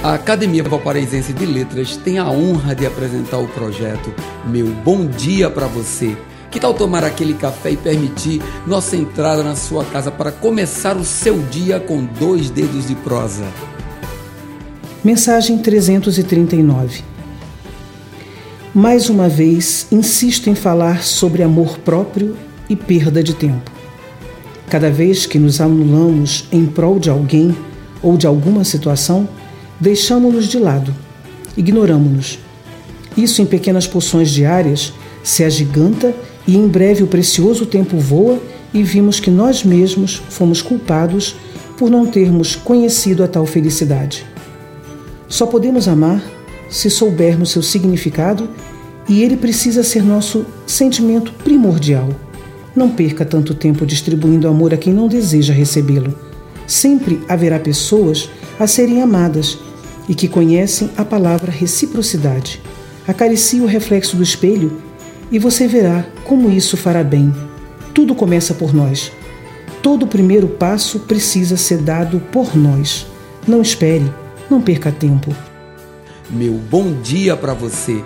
A Academia Valparaísense de Letras tem a honra de apresentar o projeto Meu Bom Dia para Você. Que tal tomar aquele café e permitir nossa entrada na sua casa para começar o seu dia com dois dedos de prosa? Mensagem 339 Mais uma vez, insisto em falar sobre amor próprio e perda de tempo. Cada vez que nos anulamos em prol de alguém ou de alguma situação, deixamos-nos de lado, ignoramos-nos. Isso em pequenas porções diárias se agiganta e em breve o precioso tempo voa e vimos que nós mesmos fomos culpados por não termos conhecido a tal felicidade. Só podemos amar se soubermos seu significado e ele precisa ser nosso sentimento primordial. Não perca tanto tempo distribuindo amor a quem não deseja recebê-lo. Sempre haverá pessoas a serem amadas e que conhecem a palavra reciprocidade. Acaricie o reflexo do espelho e você verá como isso fará bem. Tudo começa por nós. Todo primeiro passo precisa ser dado por nós. Não espere, não perca tempo. Meu bom dia para você